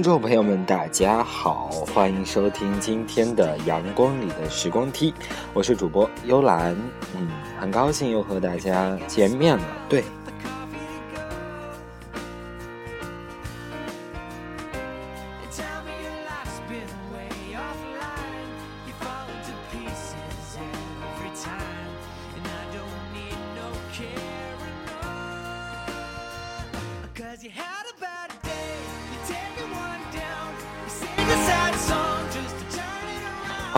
听众朋友们，大家好，欢迎收听今天的《阳光里的时光梯》，我是主播幽兰，嗯，很高兴又和大家见面了。对，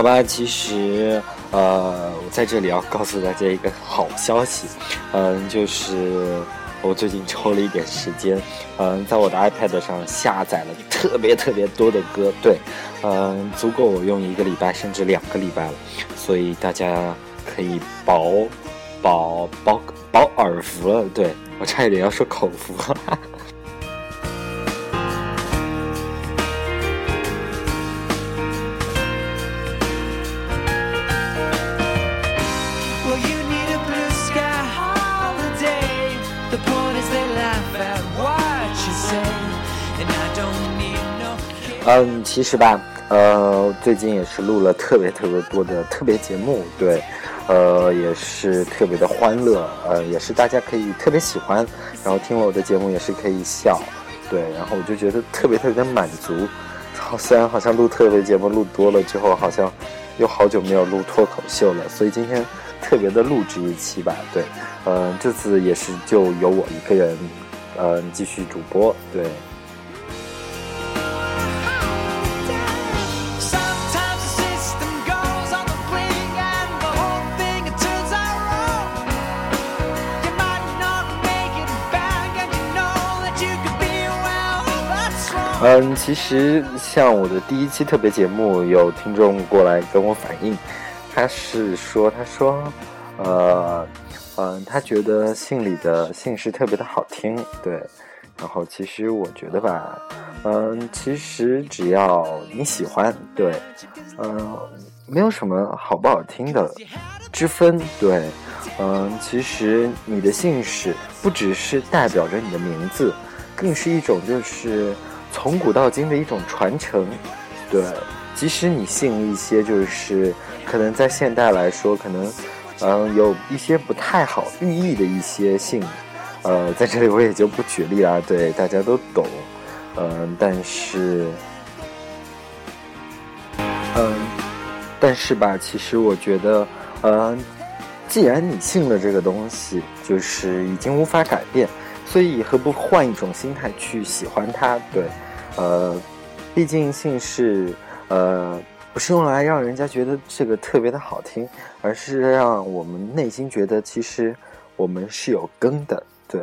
好吧，其实呃，我在这里要告诉大家一个好消息，嗯，就是我最近抽了一点时间，嗯，在我的 iPad 上下载了特别特别多的歌，对，嗯，足够我用一个礼拜甚至两个礼拜了，所以大家可以保保保保耳福了，对我差一点要说口福。哈 哈嗯，其实吧，呃，最近也是录了特别特别多的特别节目，对，呃，也是特别的欢乐，呃，也是大家可以特别喜欢，然后听了我的节目也是可以笑，对，然后我就觉得特别特别的满足。好，虽然好像录特别节目录多了之后，好像又好久没有录脱口秀了，所以今天特别的录制一期吧，对，呃，这次也是就由我一个人，呃，继续主播，对。嗯，其实像我的第一期特别节目，有听众过来跟我反映，他是说，他说，呃，嗯，他觉得信里的姓氏特别的好听，对。然后其实我觉得吧，嗯，其实只要你喜欢，对，嗯，没有什么好不好听的之分，对，嗯，其实你的姓氏不只是代表着你的名字，更是一种就是从古到今的一种传承，对，即使你信一些就是可能在现代来说，可能嗯有一些不太好寓意的一些姓，呃，在这里我也就不举例了，对，大家都懂，嗯，但是，嗯，但是吧，其实我觉得，嗯，既然你信了这个东西，就是已经无法改变，所以何不换一种心态去喜欢它？对，呃，毕竟姓氏，呃，不是用来让人家觉得这个特别的好听，而是让我们内心觉得其实我们是有根的，对。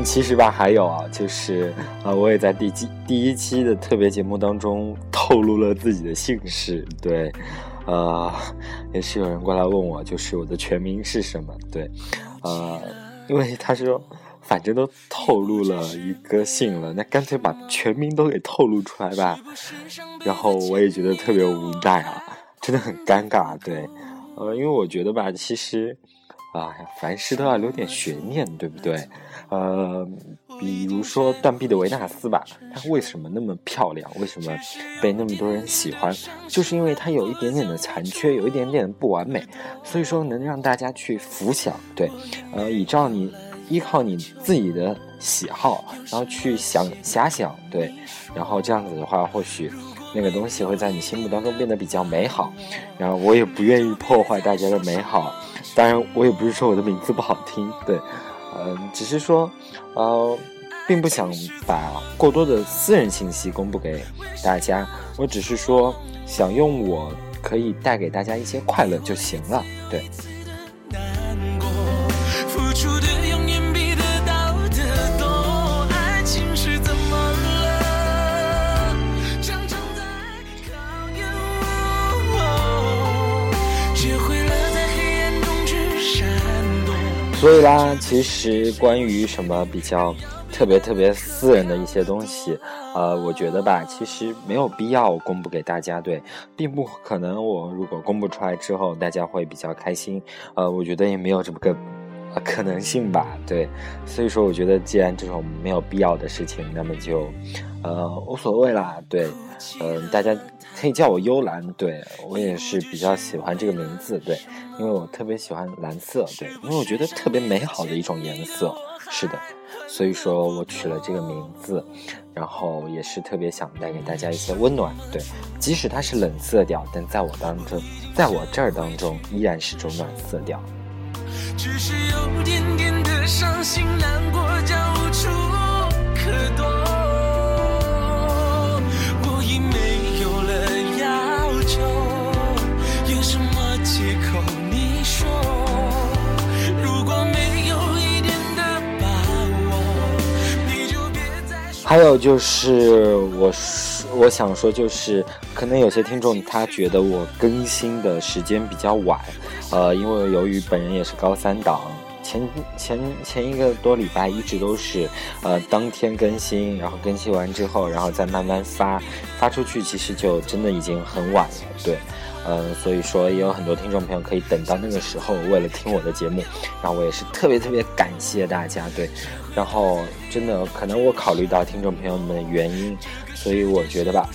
嗯，其实吧，还有啊，就是呃，我也在第几第一期的特别节目当中透露了自己的姓氏，对，呃，也是有人过来问我，就是我的全名是什么，对，呃，因为他说反正都透露了一个姓了，那干脆把全名都给透露出来吧，然后我也觉得特别无奈啊，真的很尴尬，对，呃，因为我觉得吧，其实。啊，凡事都要留点悬念，对不对？呃，比如说断臂的维纳斯吧，她为什么那么漂亮？为什么被那么多人喜欢？就是因为她有一点点的残缺，有一点点的不完美，所以说能让大家去浮想，对，呃，依照你依靠你自己的喜好，然后去想遐想，对，然后这样子的话，或许那个东西会在你心目当中变得比较美好。然后我也不愿意破坏大家的美好。当然，我也不是说我的名字不好听，对，嗯、只是说，呃，并不想把过多的私人信息公布给大家。我只是说，想用我可以带给大家一些快乐就行了。对。所以啦，其实关于什么比较特别特别私人的一些东西，呃，我觉得吧，其实没有必要公布给大家，对，并不可能。我如果公布出来之后，大家会比较开心，呃，我觉得也没有这么个可能性吧，对。所以说，我觉得既然这种没有必要的事情，那么就呃无所谓啦，对，嗯、大家可以叫我幽兰，对我也是比较喜欢这个名字，对，因为我特别喜欢蓝色，对，因为我觉得特别美好的一种颜色，是的，所以说我取了这个名字，然后也是特别想带给大家一些温暖，对，即使它是冷色调，但在我当中，在我这儿当中依然是种暖色调。只是有点点的伤心难过，叫无处可躲。我已没有了要求，有什么借口？你说，如果没有一点的把握，你就别再说。还有就是我说我想说，就是可能有些听众他觉得我更新的时间比较晚，呃，因为由于本人也是高三党，前前前一个多礼拜一直都是呃当天更新，然后更新完之后，然后再慢慢发发出去，其实就真的已经很晚了，对。嗯，所以说也有很多听众朋友可以等到那个时候，为了听我的节目，然后我也是特别特别感谢大家，对，然后真的可能我考虑到听众朋友们的原因，所以我觉得吧，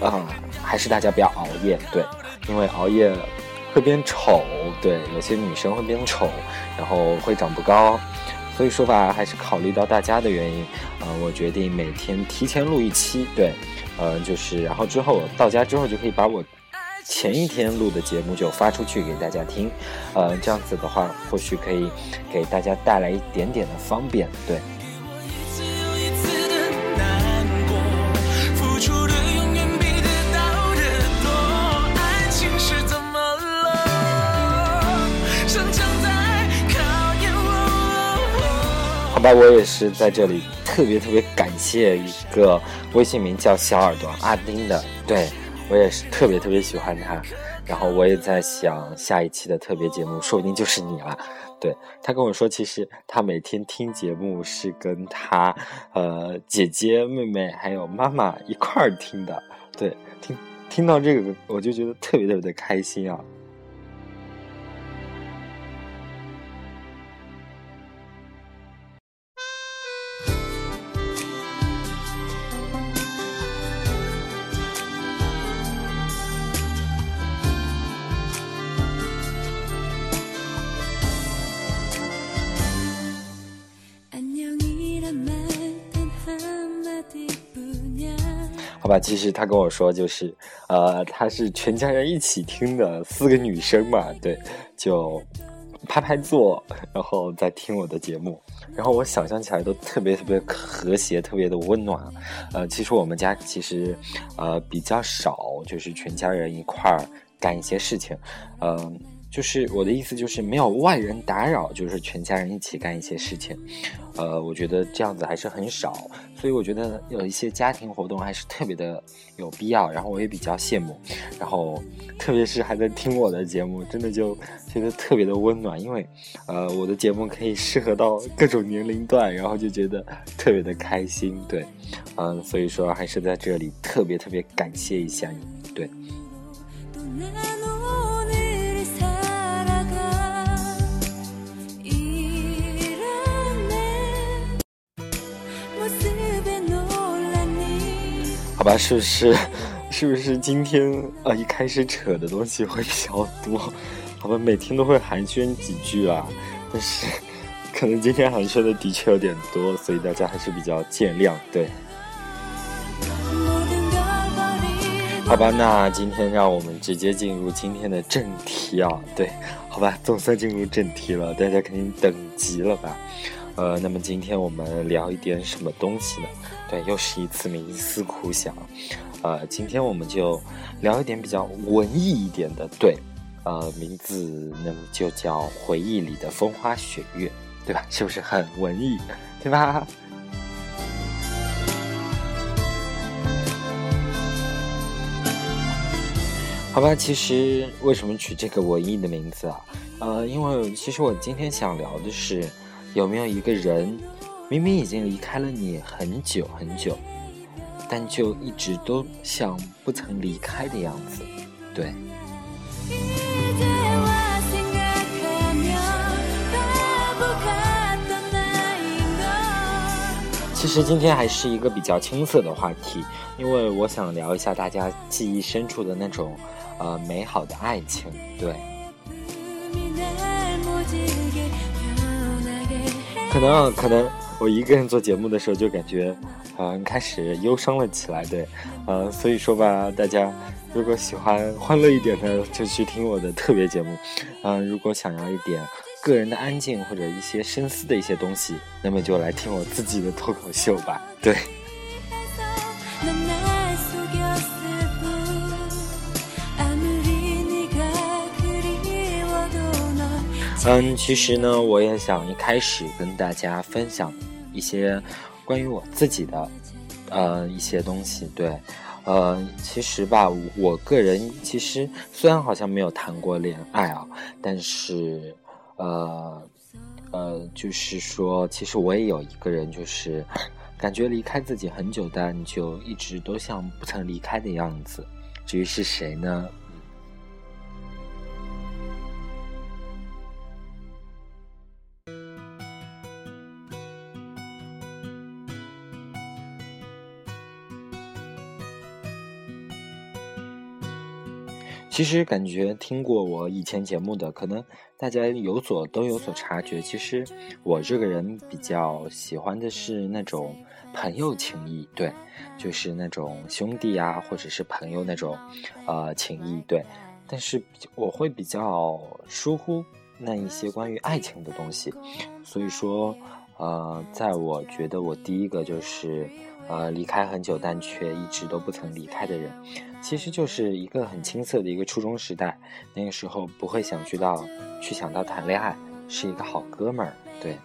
啊、还是大家不要熬夜，对，因为熬夜会变丑，对，有些女生会变丑，然后会长不高，所以说吧，还是考虑到大家的原因，呃，我决定每天提前录一期，对，呃，就是然后之后到家之后就可以把我前一天录的节目就发出去给大家听，呃，这样子的话，或许可以给大家带来一点点的方便，对。好吧，我也是在这里特别特别感谢一个微信名叫小耳朵阿丁的，对我也是特别特别喜欢他。然后我也在想下一期的特别节目，说不定就是你了。对他跟我说，其实他每天听节目是跟他呃姐姐、妹妹还有妈妈一块儿听的。对，听听到这个，我就觉得特别特别的开心啊。吧，其实他跟我说，就是，呃，他是全家人一起听的，四个女生嘛，对，就拍拍坐，然后再听我的节目，然后我想象起来都特别特别和谐，特别的温暖。呃，其实我们家其实，呃，比较少，就是全家人一块儿干一些事情，嗯、就是我的意思就是没有外人打扰，就是全家人一起干一些事情，呃，我觉得这样子还是很少，所以我觉得有一些家庭活动还是特别的有必要，然后我也比较羡慕，然后特别是还在听我的节目，真的就觉得特别的温暖，因为呃我的节目可以适合到各种年龄段，然后就觉得特别的开心，对，嗯、所以说还是在这里特别特别感谢一下你，对。啊是不是？是不是今天啊一开始扯的东西会比较多？好吧每天都会寒暄几句啊但是可能今天寒暄的的确有点多所以大家还是比较见谅对。好吧那今天让我们直接进入今天的正题啊对。好吧总算进入正题了大家肯定等急了吧呃，那么今天我们聊一点什么东西呢？对，又是一次冥思苦想。呃，今天我们就聊一点比较文艺一点的，对，呃，名字那么就叫《回忆里的风花雪月》，对吧？是不是很文艺，对吧？好吧，其实为什么取这个文艺的名字啊？呃，因为其实我今天想聊的是，有没有一个人明明已经离开了你很久很久，但就一直都像不曾离开的样子？对。其实今天还是一个比较青涩的话题，因为我想聊一下大家记忆深处的那种呃美好的爱情，对。可能，可能我一个人做节目的时候就感觉，嗯、开始忧伤了起来，对，呃，所以说吧，大家如果喜欢欢乐一点的，就去听我的特别节目，嗯、如果想要一点个人的安静或者一些深思的一些东西，那么就来听我自己的脱口秀吧，对。嗯，其实呢，我也想一开始跟大家分享一些关于我自己的，呃，一些东西。对，呃，其实吧，我个人其实虽然好像没有谈过恋爱啊，但是，呃，呃，就是说，其实我也有一个人，就是感觉离开自己很久，但就一直都像不曾离开的样子。至于是谁呢？其实感觉听过我以前节目的，可能大家有所都有所察觉。其实我这个人比较喜欢的是那种朋友情谊，对，就是那种兄弟啊，或者是朋友那种，呃，情谊，对。但是我会比较疏忽那一些关于爱情的东西，所以说，呃，在我觉得我第一个就是，呃，离开很久但却一直都不曾离开的人。其实就是一个很青涩的一个初中时代，那个时候不会想去到去想到谈恋爱，是一个好哥们儿，对。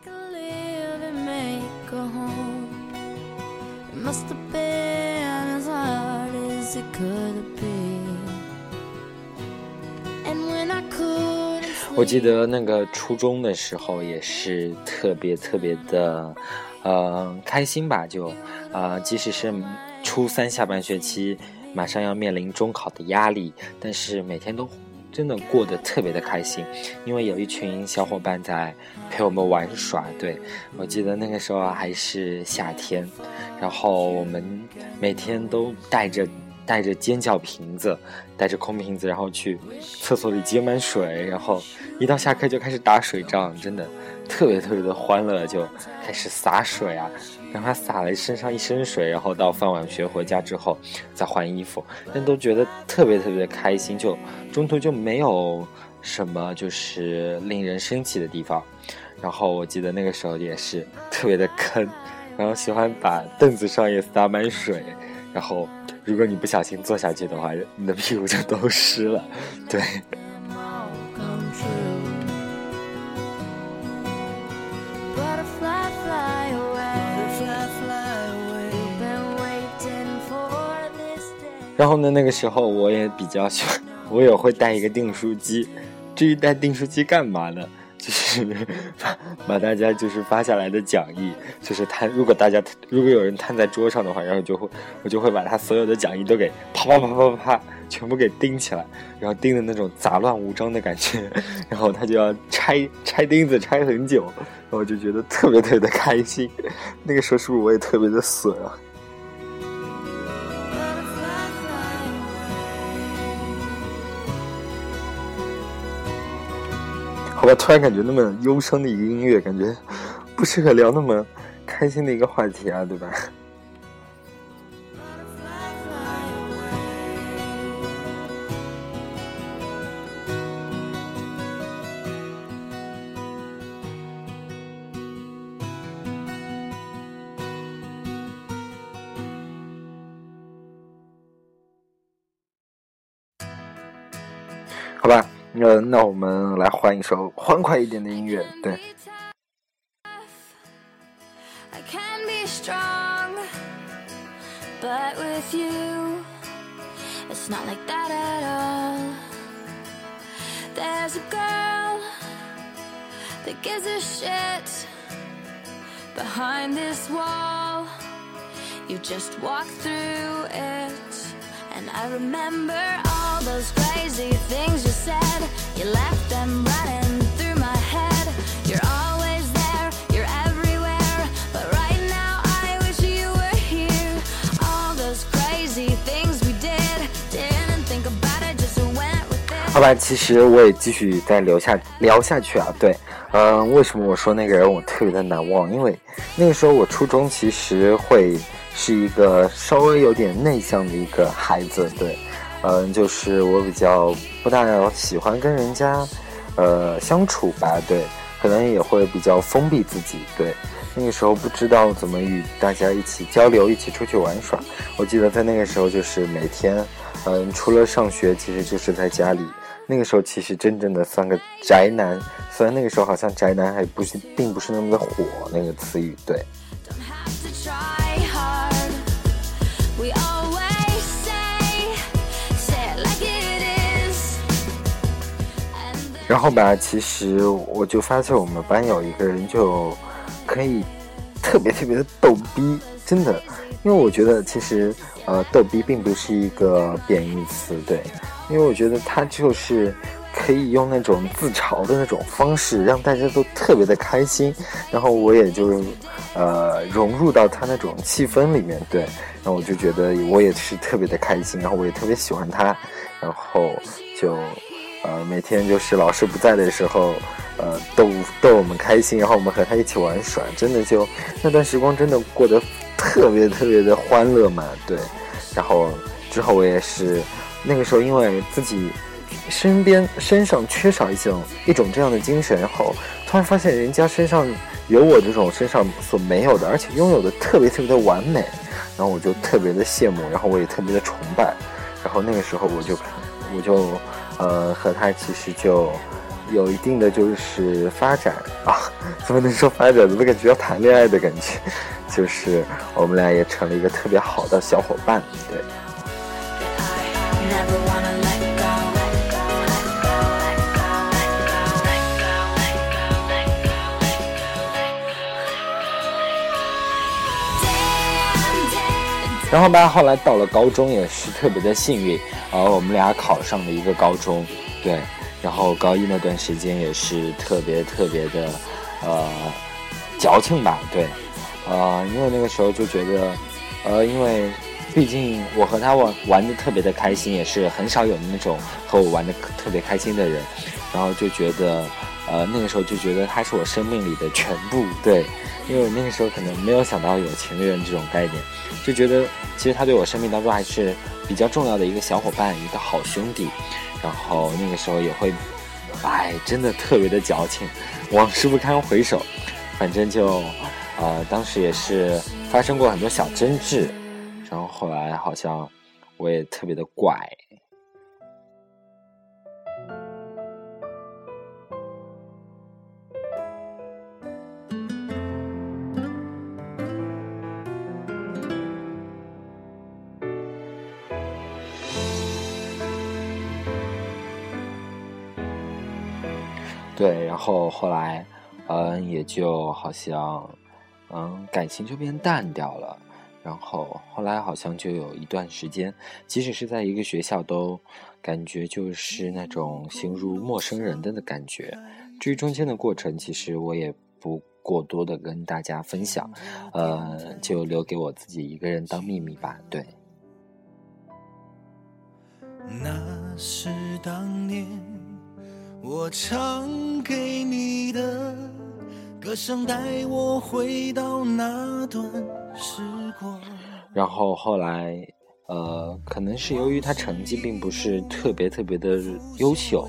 我记得那个初中的时候也是特别特别的，呃，开心吧，就，呃，即使是初三下半学期，马上要面临中考的压力，但是每天都真的过得特别的开心，因为有一群小伙伴在陪我们玩耍。对我记得那个时候还是夏天，然后我们每天都带着带着尖叫瓶子，带着空瓶子，然后去厕所里接满水，然后一到下课就开始打水仗，真的特别特别的欢乐，就开始洒水啊，让他洒了身上一身水，然后到放完学回家之后再换衣服，但都觉得特别特别的开心，就中途就没有什么就是令人生气的地方。然后我记得那个时候也是特别的坑，然后喜欢把凳子上也洒满水，然后如果你不小心坐下去的话，你的屁股就都湿了。对，然后呢，那个时候我也比较喜欢，我也会带一个订书机。至于带订书机干嘛呢？就是 把把大家就是发下来的讲义，就是摊。如果大家如果有人摊在桌上的话，然后就会我就会把他所有的讲义都给啪啪啪啪啪全部给钉起来，然后钉的那种杂乱无章的感觉，然后他就要拆 拆钉子拆很久，然后就觉得特别特别的开心。那个时候是不是我也特别的损啊？我突然感觉那么忧伤的一个音乐感觉不适合聊那么开心的一个话题啊对吧？好吧。那那我们来换一首欢快一点的音乐，对。 I can be strong, but with you, it's not like that at all. There's a girl that gives a shit behind this wall. You just walk through it, and I remember All those crazy things you said. You left them running through my head. You're always there, you're everywhere. But right now, I wish you were here. All those crazy things we did, didn't think about it, just went with it. 好吧，其实我也继续再聊下聊下去啊。对，嗯、为什么我说那个人我特别的难忘？因为那个时候我初中其实会是一个稍微有点内向的一个孩子，对，嗯、就是我比较不大喜欢跟人家呃相处吧，对，可能也会比较封闭自己，对。那个时候不知道怎么与大家一起交流，一起出去玩耍。我记得在那个时候，就是每天，嗯，除了上学，其实就是在家里。那个时候其实真正的算个宅男，虽然那个时候好像宅男还不是，并不是那么的火那个词语，对。然后吧，其实我就发现我们班有一个人就可以特别特别的逗逼，真的，因为我觉得其实呃逗逼并不是一个贬义词，对，因为我觉得他就是可以用那种自嘲的那种方式，让大家都特别的开心，然后我也就呃融入到他那种气氛里面，对，然后我就觉得我也是特别的开心，然后我也特别喜欢他，然后就。呃，每天就是老师不在的时候，呃，逗逗我们开心，然后我们和他一起玩耍，真的就 那段时光真的过得特别特别的欢乐嘛，对。然后之后我也是那个时候，因为自己身边身上缺少一种一种这样的精神，然后突然发现人家身上有我这种身上所没有的，而且拥有的特别特别的完美，然后我就特别的羡慕，然后我也特别的崇拜，然后那个时候我就我就。呃，和他其实就有一定的就是发展啊，怎么能说发展？怎么感觉要谈恋爱的感觉？就是我们俩也成了一个特别好的小伙伴，对。然后吧，后来到了高中也是特别的幸运，呃，我们俩考上了一个高中，对。然后高一那段时间也是特别特别的，呃，矫情吧，对。呃，因为那个时候就觉得，呃，因为毕竟我和他玩玩的特别的开心，也是很少有那种和我玩的特别开心的人，然后就觉得，呃，那个时候就觉得他是我生命里的全部，对。因为我那个时候可能没有想到有情人这种概念，就觉得其实他对我生命当中还是比较重要的一个小伙伴，一个好兄弟。然后那个时候也会，哎，真的特别的矫情，往事不堪回首。反正就，呃，当时也是发生过很多小争执，然后后来好像我也特别的怪。后后来，嗯，也就好像，嗯，感情就变淡掉了。然后后来好像就有一段时间，即使是在一个学校，都感觉就是那种形如陌生人的的感觉。至于中间的过程，其实我也不过多的跟大家分享，呃，就留给我自己一个人当秘密吧。对。那是当年我唱给你的歌声，带我回到那段时光。然后后来，呃，可能是由于他成绩并不是特别特别的优秀，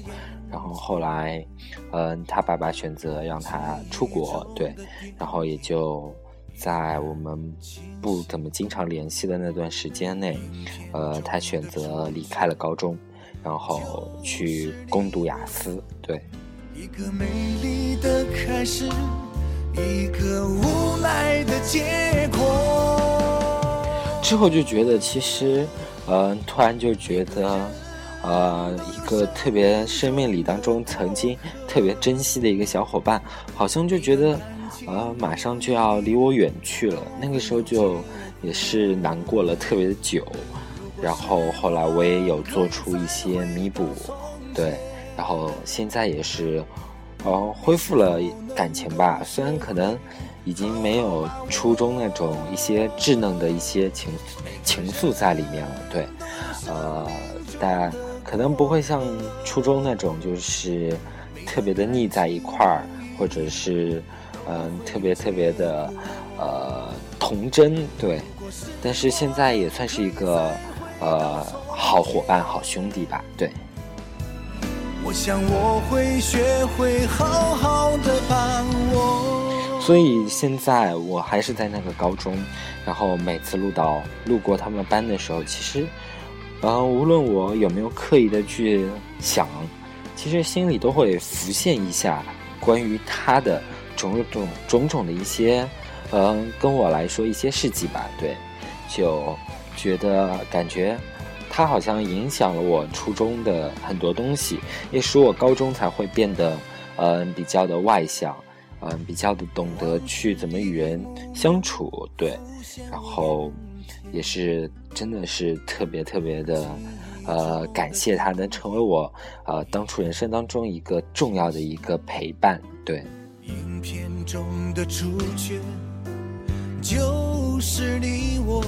然后后来，嗯、他爸爸选择让他出国，对，然后也就在我们不怎么经常联系的那段时间内，呃，他选择离开了高中，然后去攻读雅思。对，一个美丽的开始，一个无奈的结果。之后就觉得其实，嗯、突然就觉得，呃，一个特别生命里当中曾经特别珍惜的一个小伙伴，好像就觉得，呃，马上就要离我远去了。那个时候就也是难过了特别久，然后后来我也有做出一些弥补，对，然后现在也是，呃，恢复了感情吧，虽然可能。已经没有初中那种一些稚嫩的一些情情愫在里面了，对，呃，但可能不会像初中那种就是特别的腻在一块儿，或者是嗯、特别特别的呃童真，对，但是现在也算是一个呃好伙伴、好兄弟吧，对。我想我会学会好好的把握。所以现在我还是在那个高中，然后每次路到路过他们班的时候，其实，呃，无论我有没有刻意的去想，其实心里都会浮现一下关于他的种种种种的一些，呃，跟我来说一些事迹吧。对，就觉得感觉他好像影响了我初中的很多东西，也使我高中才会变得，嗯、比较的外向。嗯，比较的懂得去怎么与人相处，对，然后也是真的是特别特别的，呃，感谢他能成为我呃当初人生当中一个重要的一个陪伴，对。影片中的主角就是你我，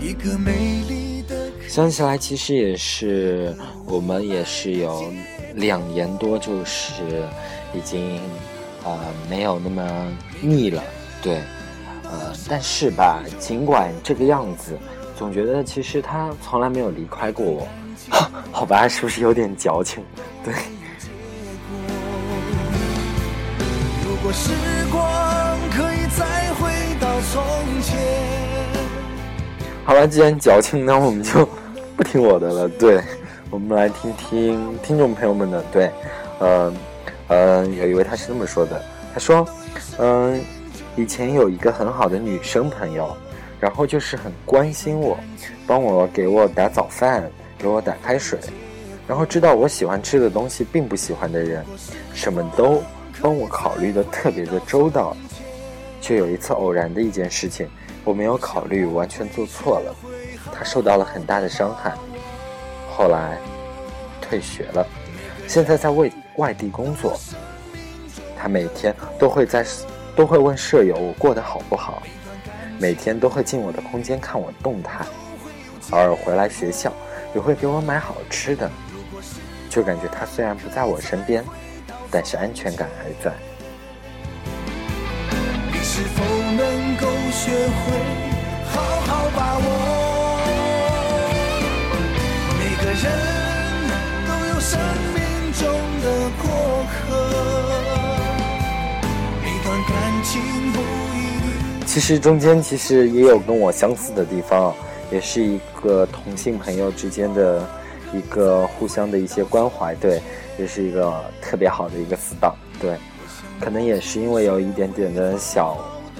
一个美丽的想起来，其实也是我们也是有两年多，就是已经呃没有那么腻了，对，呃，但是吧，尽管这个样子，总觉得其实他从来没有离开过我，好吧，是不是有点矫情？对，如果时光可以再回到从前，好了，既然矫情，那我们就不听我的了。对，我们来听听听众朋友们的。对，呃，呃，有一位他是这么说的，他说，嗯、以前有一个很好的女生朋友，然后就是很关心我，帮我给我打早饭，给我打开水，然后知道我喜欢吃的东西并不喜欢的人，什么都帮我考虑的特别的周到。却有一次偶然的一件事情，我没有考虑，完全做错了，他受到了很大的伤害。后来退学了，现在在外外地工作。他每天都会在都会问舍友我过得好不好，每天都会进我的空间看我动态，偶尔回来学校也会给我买好吃的，就感觉他虽然不在我身边，但是安全感还在。你是否学会好好把握？每个人都有生命中的过客，其实中间其实也有跟我相似的地方，也是一个同性朋友之间的一个互相的一些关怀，对，也是一个特别好的一个死党，对，可能也是因为有一点点的小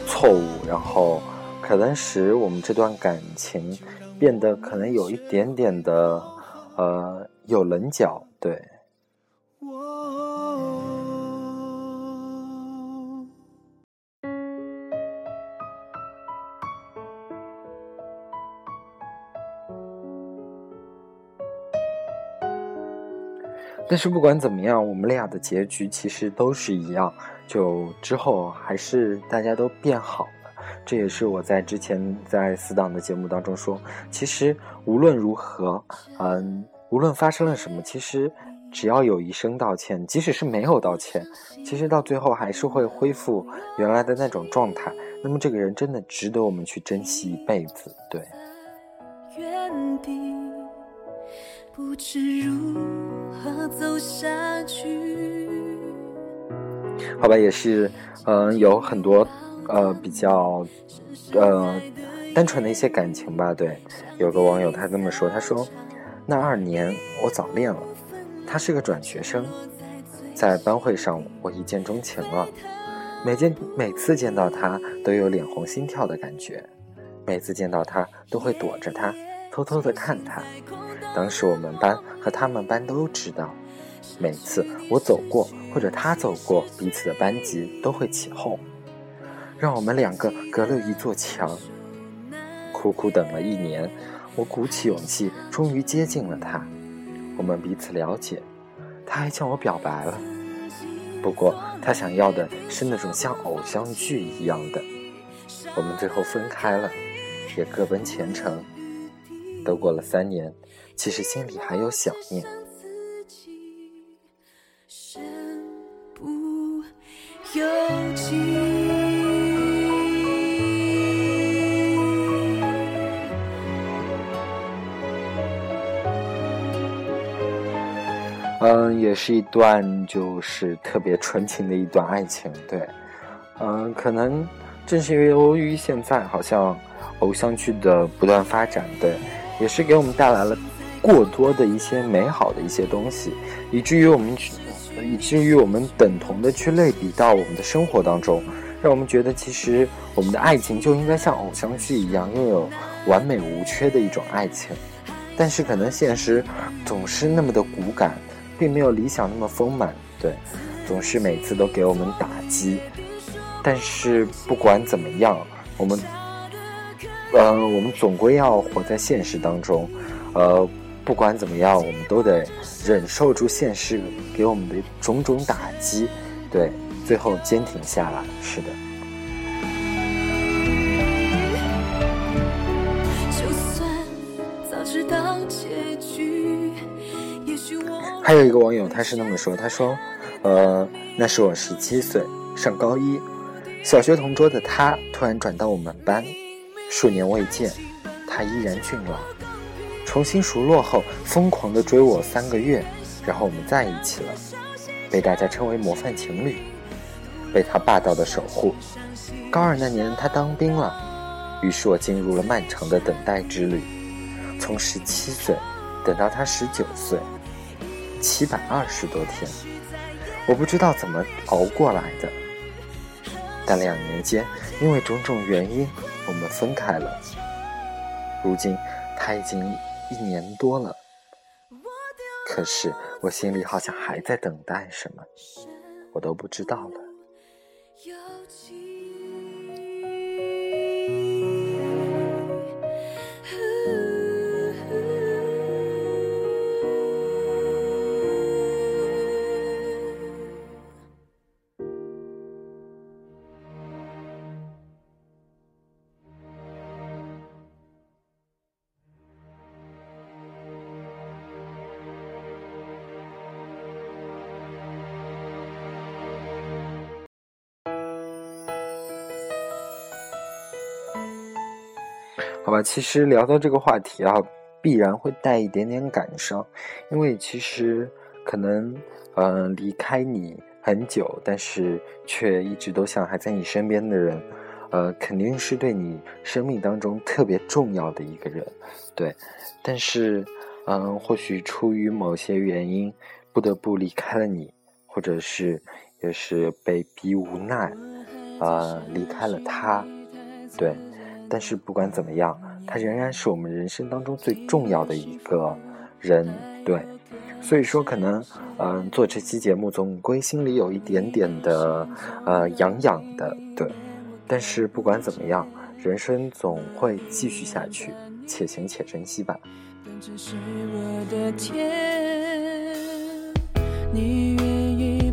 错误，然后可能使我们这段感情变得可能有一点点的呃有棱角，对。但是不管怎么样，我们俩的结局其实都是一样，就之后还是大家都变好了。这也是我在之前在死党的节目当中说，其实无论如何，嗯，无论发生了什么，其实只要有一声道歉，即使是没有道歉，其实到最后还是会恢复原来的那种状态。那么这个人真的值得我们去珍惜一辈子，对。原地，不知如何走下去。好吧，也是，嗯、有很多呃比较呃单纯的一些感情吧。对，有个网友他这么说，他说，那二年我早恋了，他是个转学生，在班会上我一见钟情了，每见每次见到他都有脸红心跳的感觉，每次见到他都会躲着他，偷偷的看他。当时我们班和他们班都知道，每次我走过或者他走过彼此的班级都会起哄，让我们两个隔了一座墙。苦苦等了一年。我鼓起勇气，终于接近了他。我们彼此了解，他还向我表白了。不过他想要的是那种像偶像剧一样的。我们最后分开了，也各奔前程。都过了三年，其实心里还有想念。有情。嗯，也是一段就是特别纯情的一段爱情，对，嗯，可能正是由于现在好像偶像剧的不断发展，对，也是给我们带来了过多的一些美好的一些东西，以至于我们去，以至于我们等同的去类比到我们的生活当中，让我们觉得其实我们的爱情就应该像偶像剧一样，拥有完美无缺的一种爱情，但是可能现实总是那么的骨感。并没有理想那么丰满，对，总是每次都给我们打击。但是不管怎么样，我们，呃，我们总归要活在现实当中，呃，不管怎么样，我们都得忍受住现实给我们的种种打击，对，最后坚挺下来。是的。就算早知道结局，也许我还有一个网友，他是那么说：“他说，呃，那是我十七岁，上高一，小学同桌的他突然转到我们班，数年未见，他依然俊朗。重新熟络后，疯狂的追我三个月，然后我们在一起了，被大家称为模范情侣，被他霸道的守护。高二那年，他当兵了，于是我进入了漫长的等待之旅，从十七岁等到他十九岁。”七百二十多天，我不知道怎么熬过来的。但两年间，因为种种原因，我们分开了。如今他已经一年多了，可是我心里好像还在等待什么，我都不知道了。好吧，其实聊到这个话题啊，必然会带一点点感伤，因为其实可能，嗯，离开你很久，但是却一直都像还在你身边的人，呃，肯定是对你生命当中特别重要的一个人，对。但是，嗯，或许出于某些原因，不得不离开了你，或者是也是被逼无奈，呃，离开了他，对。但是不管怎么样，他仍然是我们人生当中最重要的一个人，对。所以说，可能，嗯，做这期节目总归心里有一点点的，呃，痒痒的，对。但是不管怎么样，人生总会继续下去，且行且珍惜吧。你愿意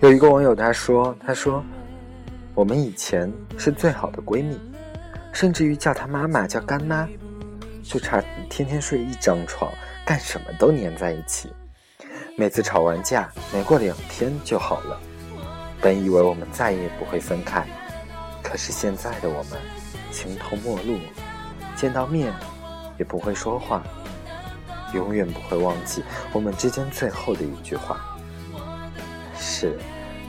有一个网友他说：“他说，我们以前是最好的闺蜜，甚至于叫她妈妈叫干妈，就差天天睡一张床，干什么都黏在一起。每次吵完架，没过两天就好了。本以为我们再也不会分开，可是现在的我们，形同陌路，见到面也不会说话，永远不会忘记我们之间最后的一句话，是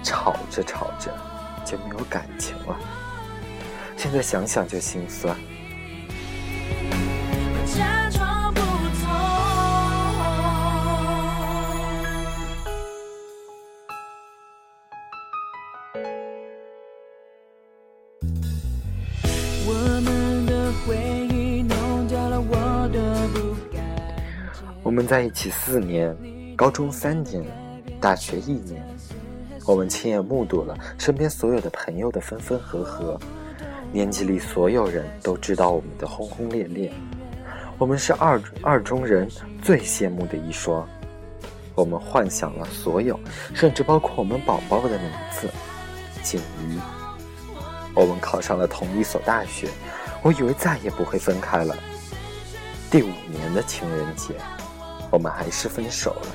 吵着吵着就没有感情了。现在想想就心酸。假装不痛。我们的回忆弄掉了我的不我们在一起四年，高中三年，大学一年，我们亲眼目睹了身边所有的朋友的分分合合，年级里所有人都知道我们的轰轰烈烈，我们是二二中人最羡慕的一双。我们幻想了所有，甚至包括我们宝宝的名字，锦瑜。我们考上了同一所大学，我以为再也不会分开了。第五年的情人节，我们还是分手了。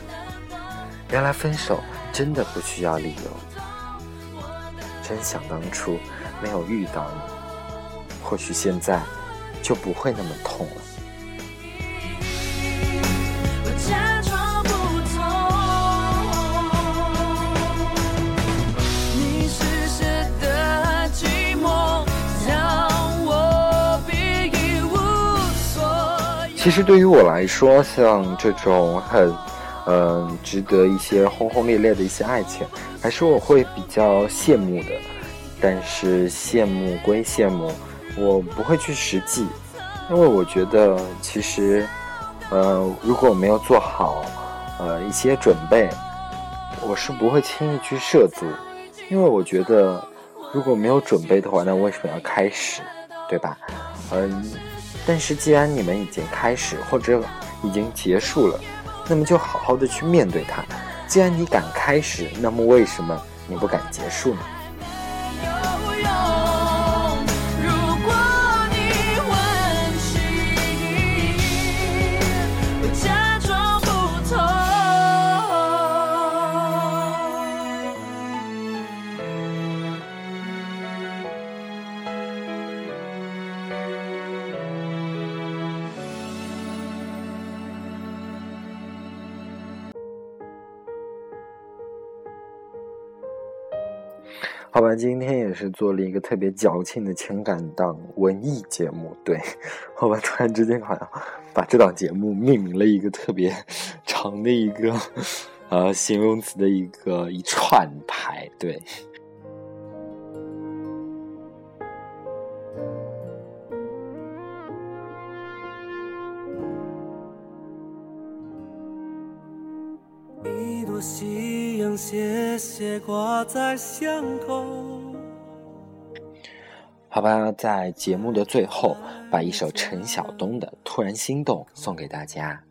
原来分手真的不需要理由。真想当初没有遇到你，或许现在就不会那么痛了。其实对于我来说，像这种很，嗯、值得一些轰轰烈烈的一些爱情，还是我会比较羡慕的。但是羡慕归羡慕，我不会去实际，因为我觉得其实，呃，如果我没有做好，呃，一些准备，我是不会轻易去涉足，因为我觉得如果没有准备的话，那为什么要开始，对吧？嗯，但是既然你们已经开始或者已经结束了，那么就好好的去面对它。既然你敢开始，那么为什么你不敢结束呢？好吧，今天也是做了一个特别矫情的情感档文艺节目。对，好吧，突然之间好像把这档节目命名了一个特别长的一个呃形容词的一个一串牌。对，斜斜挂在巷口。好吧，在节目的最后，把一首陈晓东的《突然心动》送给大家。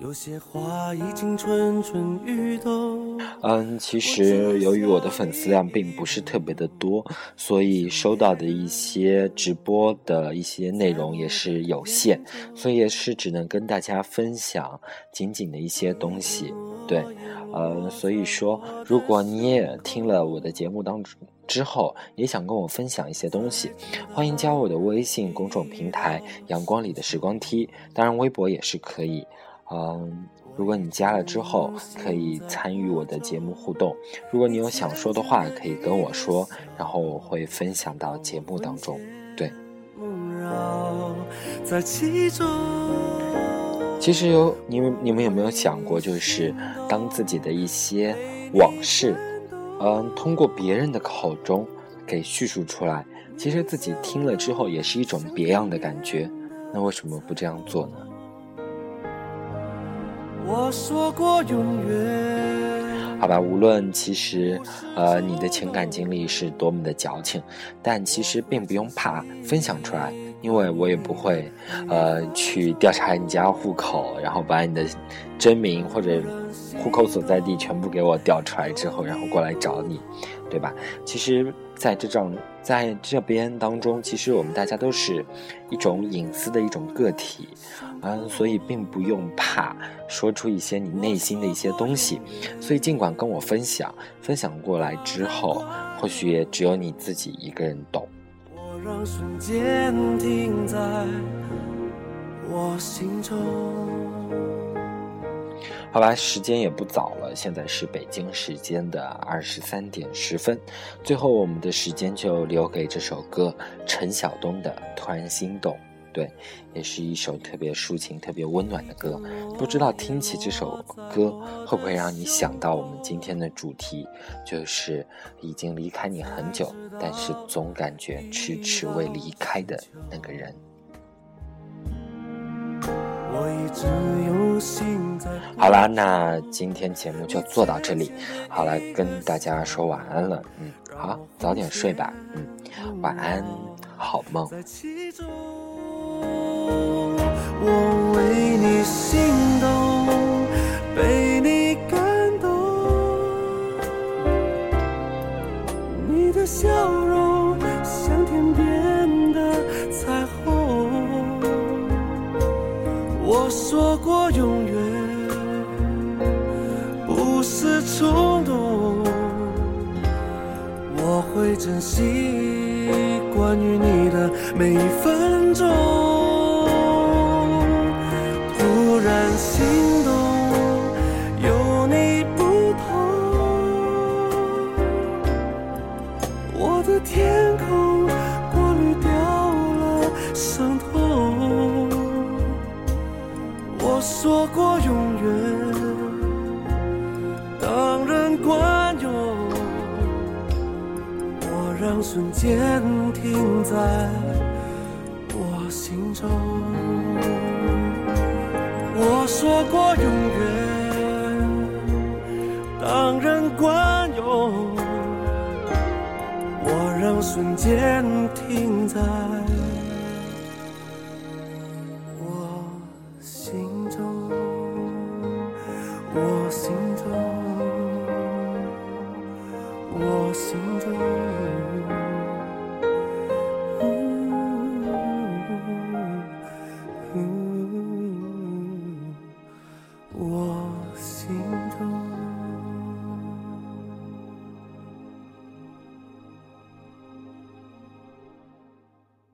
有些话已经蠢蠢欲动。嗯，其实由于我的粉丝量并不是特别的多，所以收到的一些直播的一些内容也是有限，所以也是只能跟大家分享仅仅的一些东西。对，呃，所以说，如果你也听了我的节目当中之后，也想跟我分享一些东西，欢迎加我的微信公众平台“阳光里的时光梯”，当然微博也是可以。嗯，如果你加了之后，可以参与我的节目互动。如果你有想说的话，可以跟我说，然后我会分享到节目当中。对，梦绕在其中。其实有你们，你们有没有想过，就是当自己的一些往事，嗯，通过别人的口中给叙述出来，其实自己听了之后也是一种别样的感觉。那为什么不这样做呢？我说过永远。好吧，无论其实，呃，你的情感经历是多么的矫情，但其实并不用怕分享出来，因为我也不会，呃，去调查你家户口，然后把你的真名或者户口所在地全部给我调出来之后，然后过来找你，对吧？其实，在这种在这边当中，其实我们大家都是一种隐私的一种个体，嗯，所以并不用怕说出一些你内心的一些东西，所以尽管跟我分享，分享过来之后，或许也只有你自己一个人懂。让瞬间停在我心中。好吧，时间也不早了，现在是北京时间的二十三点十分。最后，我们的时间就留给这首歌陈晓东的《突然心动》。对，也是一首特别抒情、特别温暖的歌。不知道听起这首歌会不会让你想到我们今天的主题，就是已经离开你很久，但是总感觉迟迟未离开的那个人。好啦，那今天节目就做到这里。好了，跟大家说晚安了。嗯，好，早点睡吧。嗯，晚安，好梦。我为你心动，被你感动，你的笑容像天边的彩虹。我说过永远不是冲动。我会珍惜关于你的每一分钟。